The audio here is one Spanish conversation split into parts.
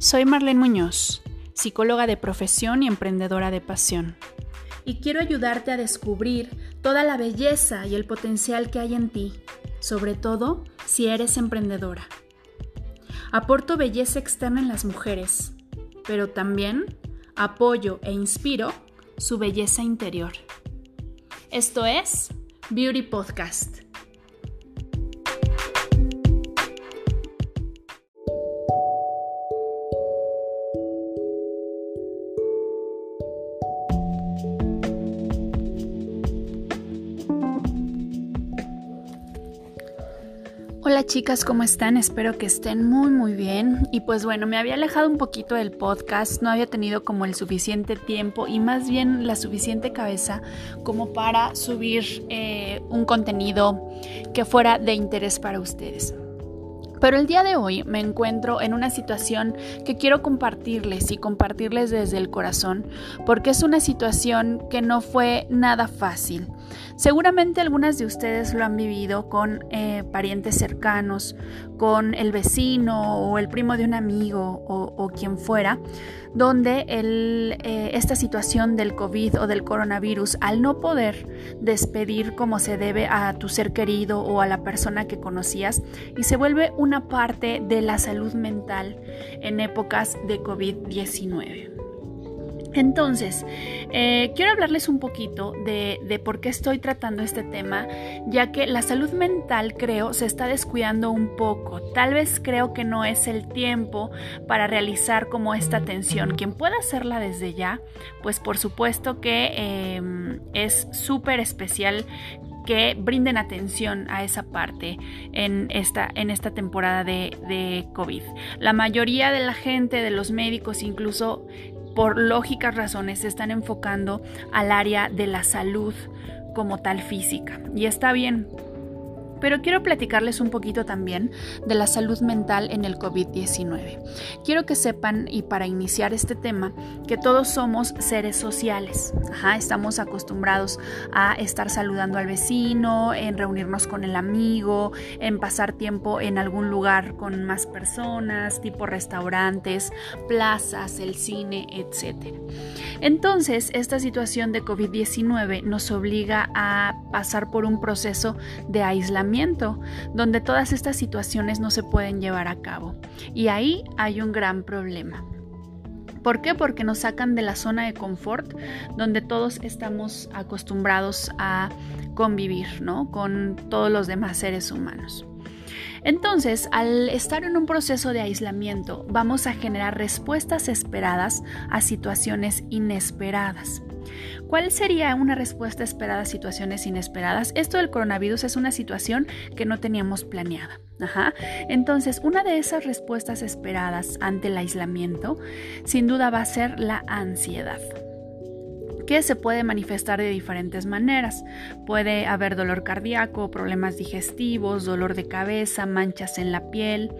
Soy Marlene Muñoz, psicóloga de profesión y emprendedora de pasión. Y quiero ayudarte a descubrir toda la belleza y el potencial que hay en ti, sobre todo si eres emprendedora. Aporto belleza externa en las mujeres, pero también apoyo e inspiro su belleza interior. Esto es Beauty Podcast. Hola chicas, ¿cómo están? Espero que estén muy muy bien. Y pues bueno, me había alejado un poquito del podcast, no había tenido como el suficiente tiempo y más bien la suficiente cabeza como para subir eh, un contenido que fuera de interés para ustedes. Pero el día de hoy me encuentro en una situación que quiero compartirles y compartirles desde el corazón, porque es una situación que no fue nada fácil. Seguramente algunas de ustedes lo han vivido con eh, parientes cercanos, con el vecino o el primo de un amigo o, quien fuera, donde eh, esta situación del COVID o del coronavirus, al no poder despedir como se debe a tu ser querido o a la persona que conocías, y se vuelve una parte de la salud mental en épocas de COVID-19. Entonces, eh, quiero hablarles un poquito de, de, por qué estoy tratando este tema, ya que la salud mental creo se está descuidando un poco. Tal vez creo que no es el tiempo para realizar como esta atención. Quien pueda hacerla desde ya, pues por supuesto que em, es súper especial que brinden atención a esa parte en esta, en esta temporada de, de COVID. La mayoría de la gente, de los médicos incluso, por lógicas razones se están enfocando al área de la salud como tal física. Y está bien, pero quiero platicarles un poquito también de la salud mental en el COVID-19. Quiero que sepan, y para iniciar este tema, que todos somos seres sociales. estamos acostumbrados a estar saludando al vecino, en reunirnos con el amigo, en pasar tiempo en algún lugar con más personas, tipo restaurantes, plazas, el cine, etc. Entonces, esta situación de COVID-19 nos obliga a pasar por un proceso de aislamiento donde todas estas situaciones no se pueden llevar a cabo. Y ahí hay un gran problema. ¿Por qué? Porque nos sacan de la zona de confort donde todos estamos acostumbrados a convivir, ¿no? Con todos los demás seres humanos. Entonces, al estar en un proceso de aislamiento, vamos a generar respuestas esperadas a situaciones inesperadas. ¿Cuál sería una respuesta esperada a situaciones inesperadas? Esto del coronavirus es una situación que no teníamos planeada. Entonces, una de esas respuestas esperadas ante el aislamiento, sin duda va a ser la ansiedad que se puede manifestar de diferentes maneras. Puede haber dolor cardíaco, problemas digestivos, dolor de cabeza, manchas en la piel.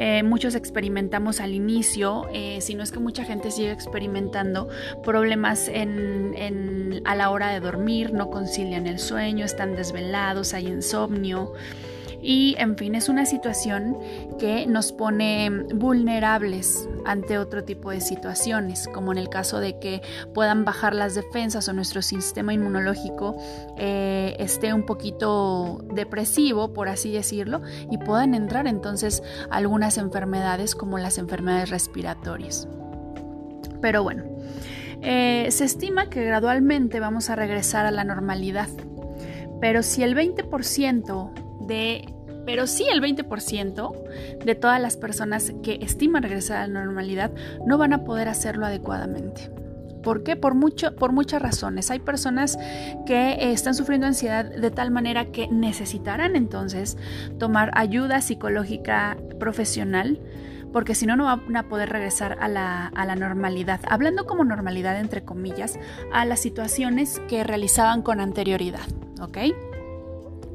Eh, muchos experimentamos al inicio, eh, si no es que mucha gente sigue experimentando problemas a la hora de dormir, no concilian el sueño, están desvelados, hay insomnio. Y en fin, es una situación que nos pone vulnerables ante otro tipo de situaciones, como en el caso de que puedan bajar las defensas o nuestro sistema inmunológico eh, esté un poquito depresivo, por así decirlo, y puedan entrar entonces algunas enfermedades como las enfermedades respiratorias. Pero bueno, eh, se estima que gradualmente vamos a regresar a la normalidad. Pero si el 20% pero sí el 20% de todas las personas que estiman regresar a la normalidad no van a poder hacerlo adecuadamente. ¿Por qué? Por, mucho, por muchas razones. Hay personas que eh, están sufriendo ansiedad de tal manera que necesitarán entonces tomar ayuda psicológica profesional porque si no, no van a poder regresar a la, a la, normalidad. Hablando como normalidad, entre comillas, a las situaciones que realizaban con anterioridad, ¿ok?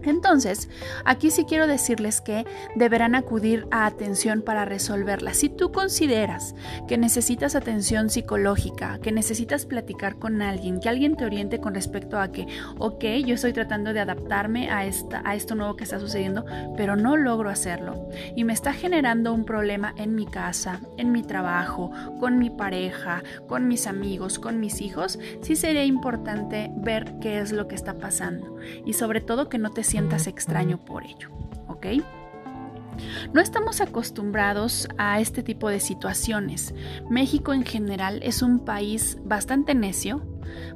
Entonces, aquí sí quiero decirles que deberán acudir a atención para resolverla. Si tú consideras que necesitas atención psicológica, que necesitas platicar con alguien, que alguien te oriente con respecto a que, ok, yo estoy tratando de adaptarme a, esta, a esto nuevo que está sucediendo, pero no logro hacerlo y me está generando un problema en mi casa, en mi trabajo, con mi pareja, con mis amigos, con mis hijos, sí sería importante ver qué es lo que está pasando y sobre todo que no te sientas extraño por ello, ¿ok? No estamos acostumbrados a este tipo de situaciones. México en general es un país bastante necio,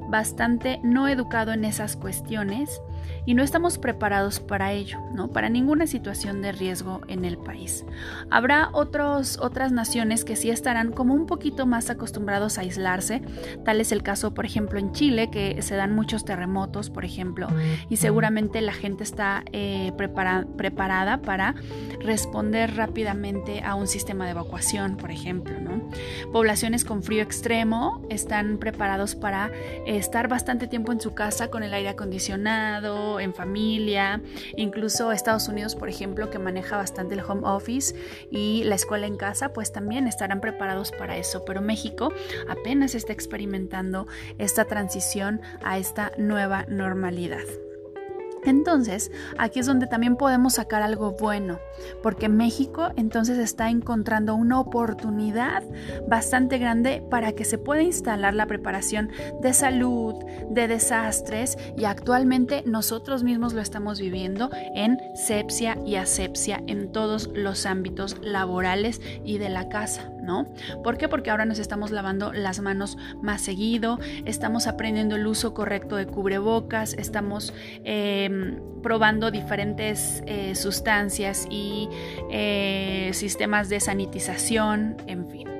bastante no educado en esas cuestiones y no estamos preparados para ello, ¿no? Para ninguna situación de riesgo en el país. Habrá otros, otras naciones que sí estarán como un poquito más acostumbrados a aislarse, tal es el caso, por ejemplo, en Chile, que se dan muchos terremotos, por ejemplo, y seguramente la gente está eh, preparada para responder rápidamente a un sistema de evacuación, por ejemplo, ¿no? Poblaciones con frío extremo están preparados para estar bastante tiempo en su casa con el aire acondicionado, en familia, incluso Estados Unidos, por ejemplo, que maneja bastante el home office y la escuela en casa, pues también estarán preparados para eso. Pero México apenas está experimentando esta transición a esta nueva normalidad. Entonces, aquí es donde también podemos sacar algo bueno, porque México entonces está encontrando una oportunidad bastante grande para que se pueda instalar la preparación de salud, de desastres y actualmente nosotros mismos lo estamos viviendo en sepsia y asepsia en todos los ámbitos laborales y de la casa. ¿No? ¿Por qué? Porque ahora nos estamos lavando las manos más seguido, estamos aprendiendo el uso correcto de cubrebocas, estamos em, probando diferentes eh, sustancias y eh, sistemas de sanitización, en fin.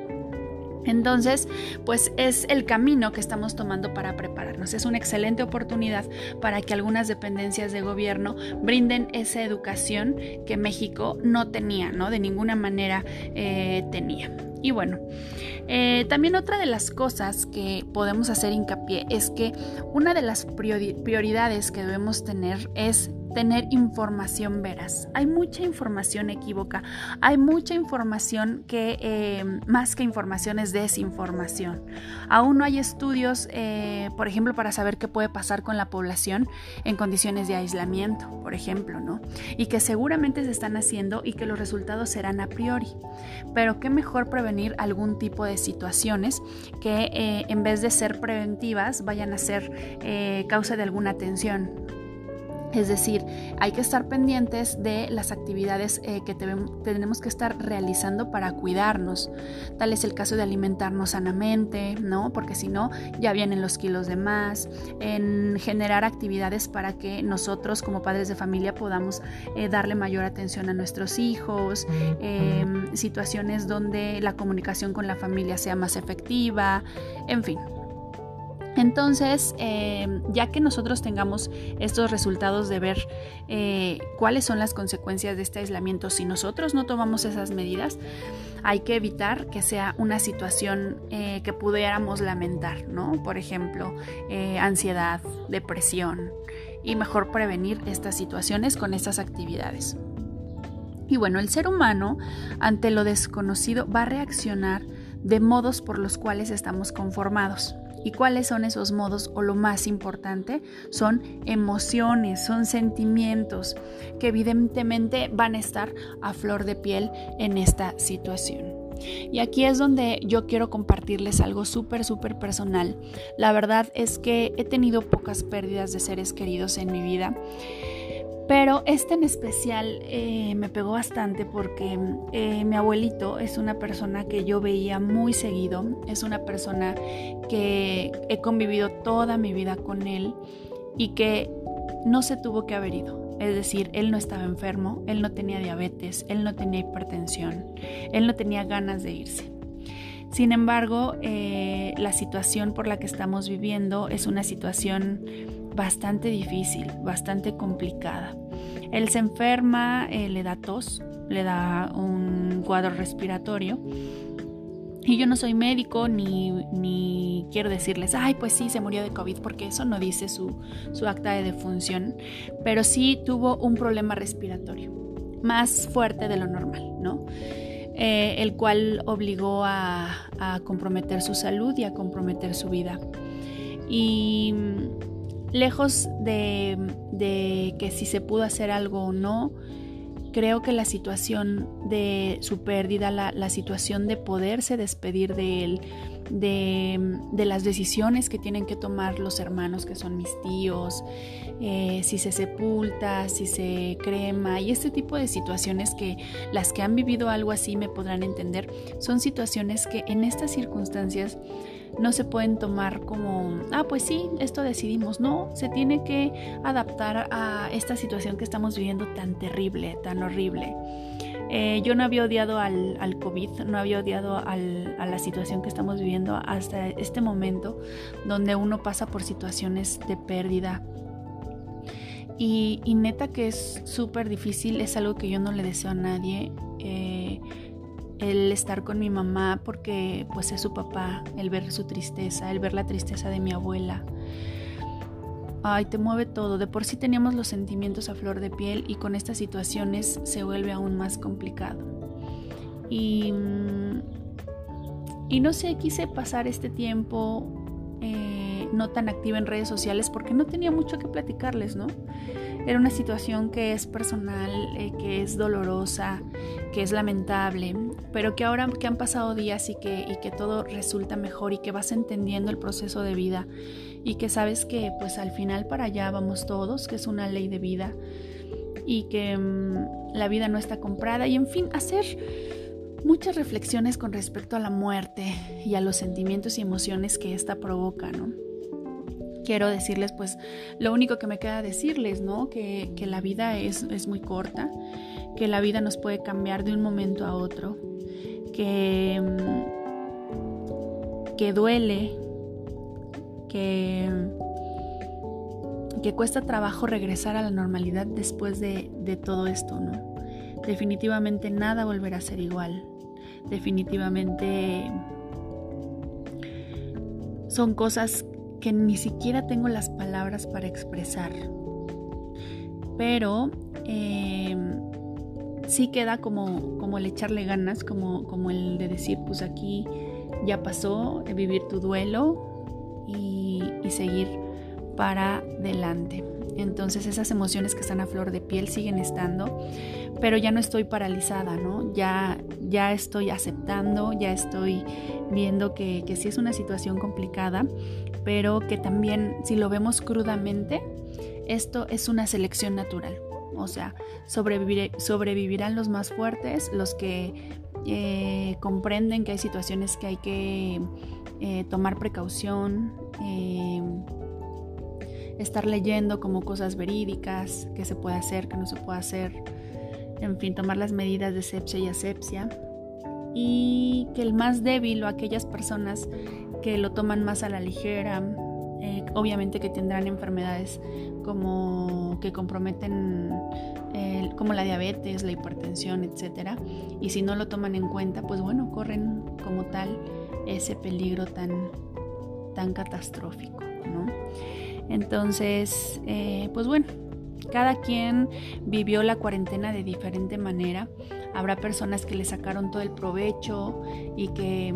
Entonces, pues es el camino que estamos tomando para prepararnos. Es una excelente oportunidad para que algunas dependencias de gobierno brinden esa educación que México no tenía, ¿no? De ninguna manera eh, tenía. Y bueno, eh, también otra de las cosas que podemos hacer hincapié es que una de las prioridades que debemos tener es tener información veraz. Hay mucha información equívoca, hay mucha información que eh, más que información es desinformación. Aún no hay estudios, eh, por ejemplo, para saber qué puede pasar con la población en condiciones de aislamiento, por ejemplo, ¿no? Y que seguramente se están haciendo y que los resultados serán a priori. Pero qué mejor prevenir algún tipo de situaciones que eh, en vez de ser preventivas vayan a ser causa de alguna tensión es decir, hay que estar pendientes de las actividades eh, que tenemos que estar realizando para cuidarnos. Tal es el caso de alimentarnos sanamente, ¿no? Porque si no, ya vienen los kilos de más. En generar actividades para que nosotros como padres de familia podamos eh, darle mayor atención a nuestros hijos. Em, situaciones donde la comunicación con la familia sea más efectiva. En fin, entonces, em, ya que nosotros tengamos estos resultados de ver eh, cuáles son las consecuencias de este aislamiento, si nosotros no tomamos esas medidas, hay que evitar que sea una situación eh, que pudiéramos lamentar, ¿no? Por ejemplo, eh, ansiedad, depresión, y mejor prevenir estas situaciones con estas actividades. Y bueno, el ser humano ante lo desconocido va a reaccionar de modos por los cuales estamos conformados. ¿Y cuáles son esos modos? O lo más importante, son emociones, son sentimientos que evidentemente van a estar a flor de piel en esta situación. Y aquí es donde yo quiero compartirles algo súper, súper personal. La verdad es que he tenido pocas pérdidas de seres queridos en mi vida pero este en especial eh, me pegó bastante porque eh, mi abuelito es una persona que yo veía muy seguido, es una persona que he convivido toda mi vida con él y que no se tuvo que haber ido. Es decir, él no estaba enfermo, él no tenía diabetes, él no tenía hipertensión, él no tenía ganas de irse. Sin embargo, eh, la situación por la que estamos viviendo es una situación bastante difícil, bastante complicada. Él se enferma, eh, le da tos, le da un cuadro respiratorio Y yo no soy médico ni, ni, quiero decirles, ay, pues sí, se murió de COVID, porque eso no dice su, su acta de defunción, pero sí tuvo un problema respiratorio más fuerte de lo normal, ¿no? Eh, el cual obligó a, a, comprometer su salud y a comprometer su vida. Y lejos de, que si se pudo hacer algo o no, creo que la situación de su pérdida, la, situación de poderse despedir de él, de, las decisiones que tienen que tomar los hermanos que son mis tíos, eh, si se sepulta, si se crema y este tipo de situaciones que las que han vivido algo así me podrán entender, son situaciones que en estas circunstancias no se pueden tomar como, ah, pues sí, esto decidimos. No, se tiene que adaptar a esta situación que estamos viviendo tan terrible, tan horrible. Eh, yo no había odiado al, al, COVID, no había odiado a la situación que estamos viviendo hasta este momento donde uno pasa por situaciones de pérdida. Y, y neta que es súper difícil, es algo que yo no le deseo a nadie. Eh, el estar con mi mamá porque pues es su papá, el ver su tristeza, el ver la tristeza de mi abuela. Ay, te mueve todo. De por sí teníamos los sentimientos a flor de piel y con estas situaciones se vuelve aún más complicado. Y, mm, y no sé, quise pasar este tiempo eh, no tan activa en redes sociales porque no tenía mucho que platicarles, ¿no? Era una situación que es personal, eh, que es dolorosa, que es lamentable, pero que ahora que han pasado días y que, todo resulta mejor y que vas entendiendo el proceso de vida y que sabes que pues al final para allá vamos todos, que es una ley de vida y que mm, la vida no está comprada y en fin, hacer muchas reflexiones con respecto a la muerte y a los sentimientos y emociones que ésta provoca, ¿no? Quiero decirles, pues lo único que me queda decirles, ¿no? Que, la vida es, es, muy corta, que la vida nos puede cambiar de un momento a otro, que, mm, que duele, que, que cuesta trabajo regresar a la normalidad después de, de todo esto, ¿no? Definitivamente nada volverá a ser igual. Definitivamente son cosas que ni siquiera tengo las palabras para expresar. Pero em, sí queda como, como el echarle ganas, como, como el de decir, pues aquí ya pasó, vivir tu duelo y, y seguir para adelante. Entonces esas emociones que están a flor de piel siguen estando, pero ya no estoy paralizada, ¿no? Ya, ya estoy aceptando, ya estoy viendo que, que sí es una situación complicada, pero que también si lo vemos crudamente, esto es una selección natural. O sea, sobrevivirán los más fuertes, los que eh, comprenden que hay situaciones que hay que eh, tomar precaución, eh, estar leyendo como cosas verídicas, qué se puede hacer, qué no se puede hacer, en fin, tomar las medidas de sepsia y asepsia. Y que el más débil o aquellas personas que lo toman más a la ligera, eh, obviamente que tendrán enfermedades como que comprometen como la diabetes, la hipertensión, etc. Y si no lo toman en cuenta, pues bueno, corren como tal ese peligro tan, tan catastrófico, ¿no? Entonces, eh, pues bueno, cada quien vivió la cuarentena de diferente manera. Habrá personas que le sacaron todo el provecho y que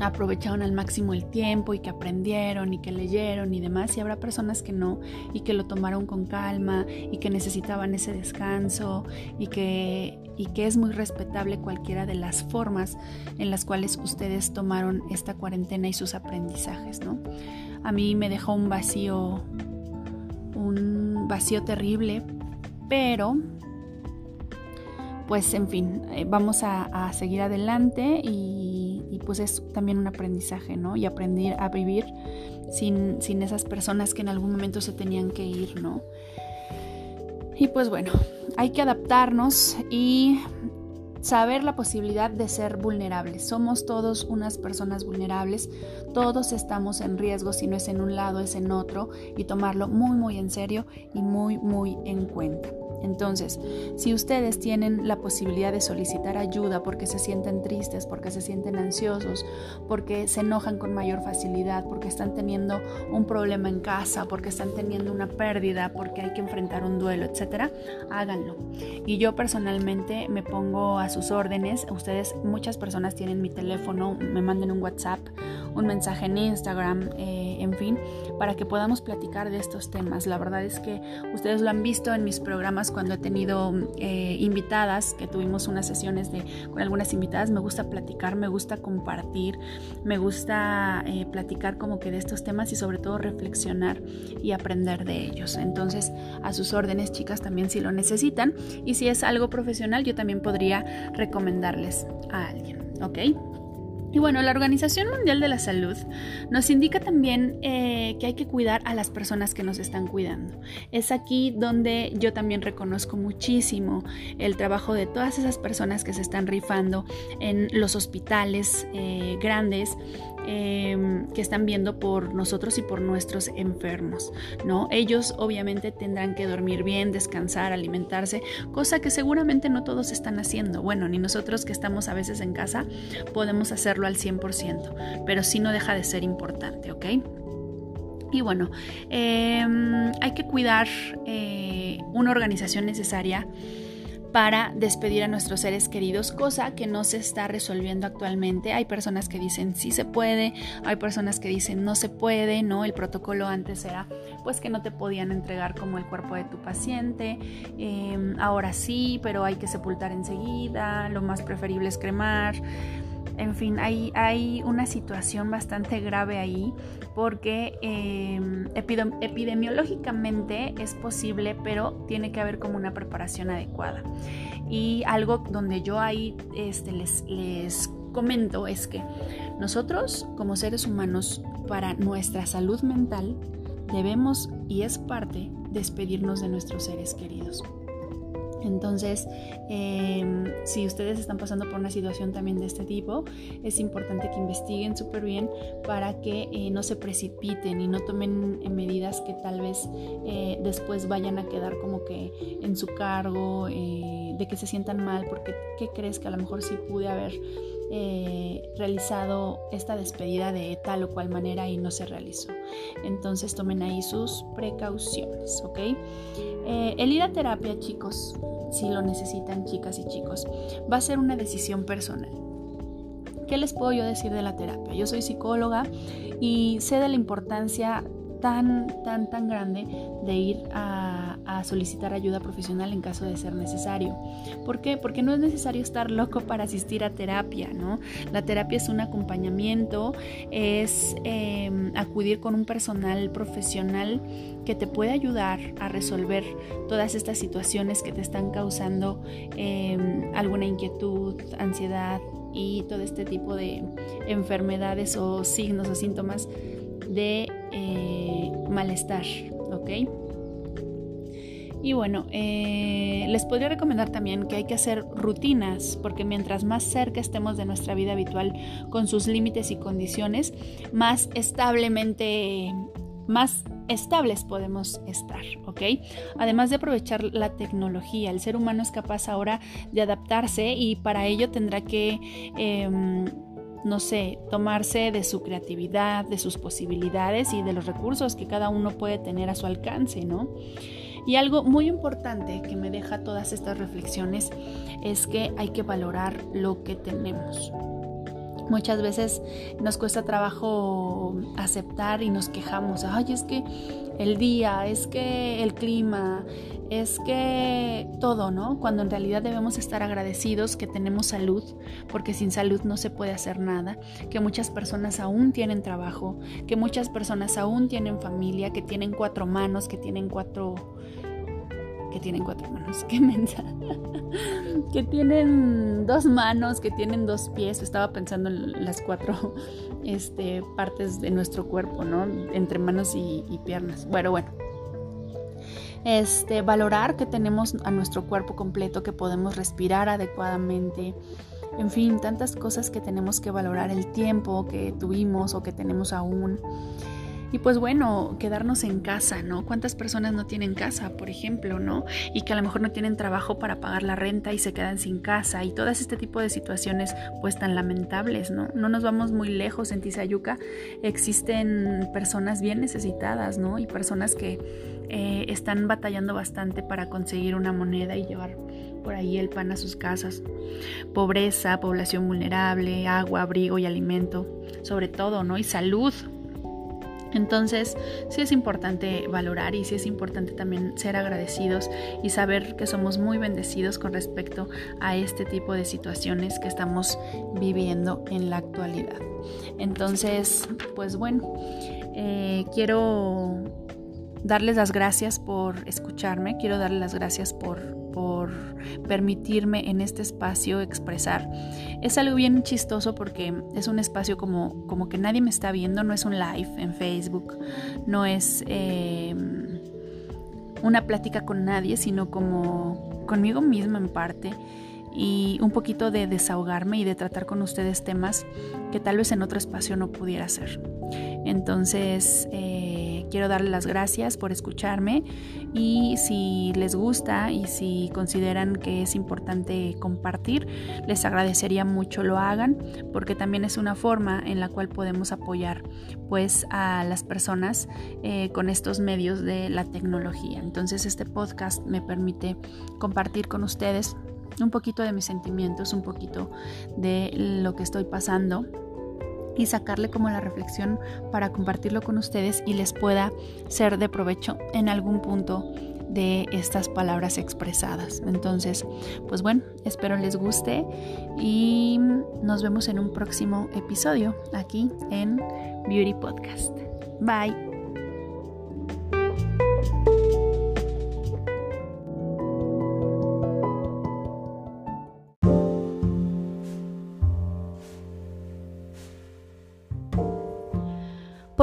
aprovecharon al máximo el tiempo y que aprendieron y que leyeron y demás y habrá personas que no y que lo tomaron con calma y que necesitaban ese descanso y que, y que es muy respetable cualquiera de las formas en las cuales ustedes tomaron esta cuarentena y sus aprendizajes, ¿no? a mí me dejó un vacío, un vacío terrible, pero pues en fin, eh, vamos a, seguir adelante y, pues es también un aprendizaje, ¿no? Y aprender a vivir sin, sin esas personas que en algún momento se tenían que ir, ¿no? Y pues bueno, hay que adaptarnos y saber la posibilidad de ser vulnerables. Somos todos unas personas vulnerables, todos estamos en riesgo, si no es en un lado, es en otro, y tomarlo muy, muy en serio y muy, muy en cuenta. Entonces, si ustedes tienen la posibilidad de solicitar ayuda porque se sienten tristes, porque se sienten ansiosos, porque se enojan con mayor facilidad, porque están teniendo un problema en casa, porque están teniendo una pérdida, porque hay que enfrentar un duelo, etcétera, háganlo. Y yo personalmente me pongo a sus órdenes. Ustedes, muchas personas tienen mi teléfono, me manden un WhatsApp, un mensaje en Instagram, eh, en fin, para que podamos platicar de estos temas. La verdad es que ustedes lo han visto en mis programas cuando he tenido eh, invitadas, que tuvimos unas sesiones de, con algunas invitadas, me gusta platicar, me gusta compartir, me gusta eh, platicar como que de estos temas y sobre todo reflexionar y aprender de ellos. Entonces, a sus órdenes, chicas, también si lo necesitan. Y si es algo profesional, yo también podría recomendarles a alguien, ¿ok? Y bueno, la Organización Mundial de la Salud nos indica también eh, que hay que cuidar a las personas que nos están cuidando. Es aquí donde yo también reconozco muchísimo el trabajo de todas esas personas que se están rifando en los hospitales eh, grandes, Em, que están viendo por nosotros y por nuestros enfermos, ¿no? Ellos obviamente tendrán que dormir bien, descansar, alimentarse, cosa que seguramente no todos están haciendo. Bueno, ni nosotros que estamos a veces en casa podemos hacerlo al 100%, pero sí no deja de ser importante, ¿ok? Y bueno, em, hay que cuidar eh, una organización necesaria para despedir a nuestros seres queridos, cosa que no se está resolviendo actualmente. Hay personas que dicen sí se puede, hay personas que dicen no se puede, ¿no? El protocolo antes era pues que no te podían entregar como el cuerpo de tu paciente, em, ahora sí, pero hay que sepultar enseguida, lo más preferible es cremar. En fin, hay, una situación bastante grave ahí porque em, epidemiológicamente es posible, pero tiene que haber como una preparación adecuada. Y algo donde yo ahí este, les, les comento es que nosotros como seres humanos, para nuestra salud mental, debemos y es parte despedirnos de nuestros seres queridos. Entonces, em, si ustedes están pasando por una situación también de este tipo, es importante que investiguen súper bien para que eh, no se precipiten y no tomen eh, medidas que tal vez eh, después vayan a quedar como que en su cargo, de que se sientan mal, porque ¿qué crees que a lo mejor sí pude haber realizado esta despedida de tal o cual manera y no se realizó. Entonces tomen ahí sus precauciones, ¿ok? el ir a terapia, chicos, si lo necesitan chicas y chicos. Va a ser una decisión personal. ¿Qué les puedo yo decir de la terapia? Yo soy psicóloga y sé de la importancia tan, tan, tan grande de ir a, solicitar ayuda profesional en caso de ser necesario. ¿Por qué? Porque no es necesario estar loco para asistir a terapia, ¿no? La terapia es un acompañamiento, es em, acudir con un personal profesional que te puede ayudar a resolver todas estas situaciones que te están causando em, alguna inquietud, ansiedad y todo este tipo de enfermedades o signos o síntomas de eh, malestar, ¿ok? Y bueno, eh, les podría recomendar también que hay que hacer rutinas, porque mientras más cerca estemos de nuestra vida habitual con sus límites y condiciones, más establemente, más estables podemos estar, ¿ok? Además de aprovechar la tecnología, el ser humano es capaz ahora de adaptarse y para ello tendrá que... Em, no sé, tomarse de su creatividad, de sus posibilidades y de los recursos que cada uno puede tener a su alcance, ¿no? Y algo muy importante que me deja todas estas reflexiones es que hay que valorar lo que tenemos. Muchas veces nos cuesta trabajo aceptar y nos quejamos, ay, es que el día, es que el clima, es que todo, ¿no? Cuando en realidad debemos estar agradecidos que tenemos salud, porque sin salud no se puede hacer nada, que muchas personas aún tienen trabajo, que muchas personas aún tienen familia, que tienen cuatro manos, que tienen cuatro que tienen cuatro manos, qué mensa. que tienen dos manos, que tienen dos pies. Estaba pensando en las cuatro este, partes de nuestro cuerpo, ¿no? Entre manos y, piernas. Bueno, bueno este, valorar que tenemos a nuestro cuerpo completo, que podemos respirar adecuadamente, en fin, tantas cosas que tenemos que valorar, el tiempo que tuvimos o que tenemos aún. Y pues bueno, quedarnos en casa, ¿no? ¿Cuántas personas no tienen casa, por ejemplo, ¿no? Y que a lo mejor no tienen trabajo para pagar la renta y se quedan sin casa y todas este tipo de situaciones pues tan lamentables, ¿no? No nos vamos muy lejos en Tizayuca, existen personas bien necesitadas, ¿no? Y personas que eh, están batallando bastante para conseguir una moneda y llevar por ahí el pan a sus casas. Pobreza, población vulnerable, agua, abrigo y alimento, sobre todo, ¿no? Y salud, entonces, sí es importante valorar y sí es importante también ser agradecidos y saber que somos muy bendecidos con respecto a este tipo de situaciones que estamos viviendo en la actualidad. Entonces, pues bueno, eh, quiero darles las gracias por escucharme, quiero darles las gracias por por permitirme en este espacio expresar. Es algo bien chistoso porque es un espacio como, como que nadie me está viendo, no es un live en Facebook, no es em, una plática con nadie, sino como conmigo misma en parte y un poquito de desahogarme y de tratar con ustedes temas que tal vez en otro espacio no pudiera hacer. Entonces, eh, quiero darles las gracias por escucharme y si les gusta y si consideran que es importante compartir, les agradecería mucho lo hagan porque también es una forma en la cual podemos apoyar pues a las personas eh, con estos medios de la tecnología. Entonces este podcast me permite compartir con ustedes un poquito de mis sentimientos, un poquito de lo que estoy pasando y sacarle como la reflexión para compartirlo con ustedes y les pueda ser de provecho en algún punto de estas palabras expresadas. Entonces, pues bueno, espero les guste y nos vemos en un próximo episodio aquí en Beauty Podcast. Bye.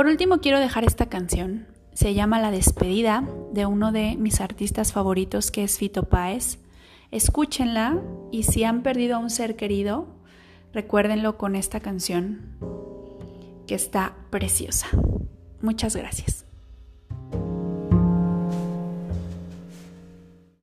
Por último quiero dejar esta canción. Se llama La despedida de uno de mis artistas favoritos que es Fito Páez. Escúchenla y si han perdido a un ser querido, recuérdenlo con esta canción que está preciosa. Muchas gracias.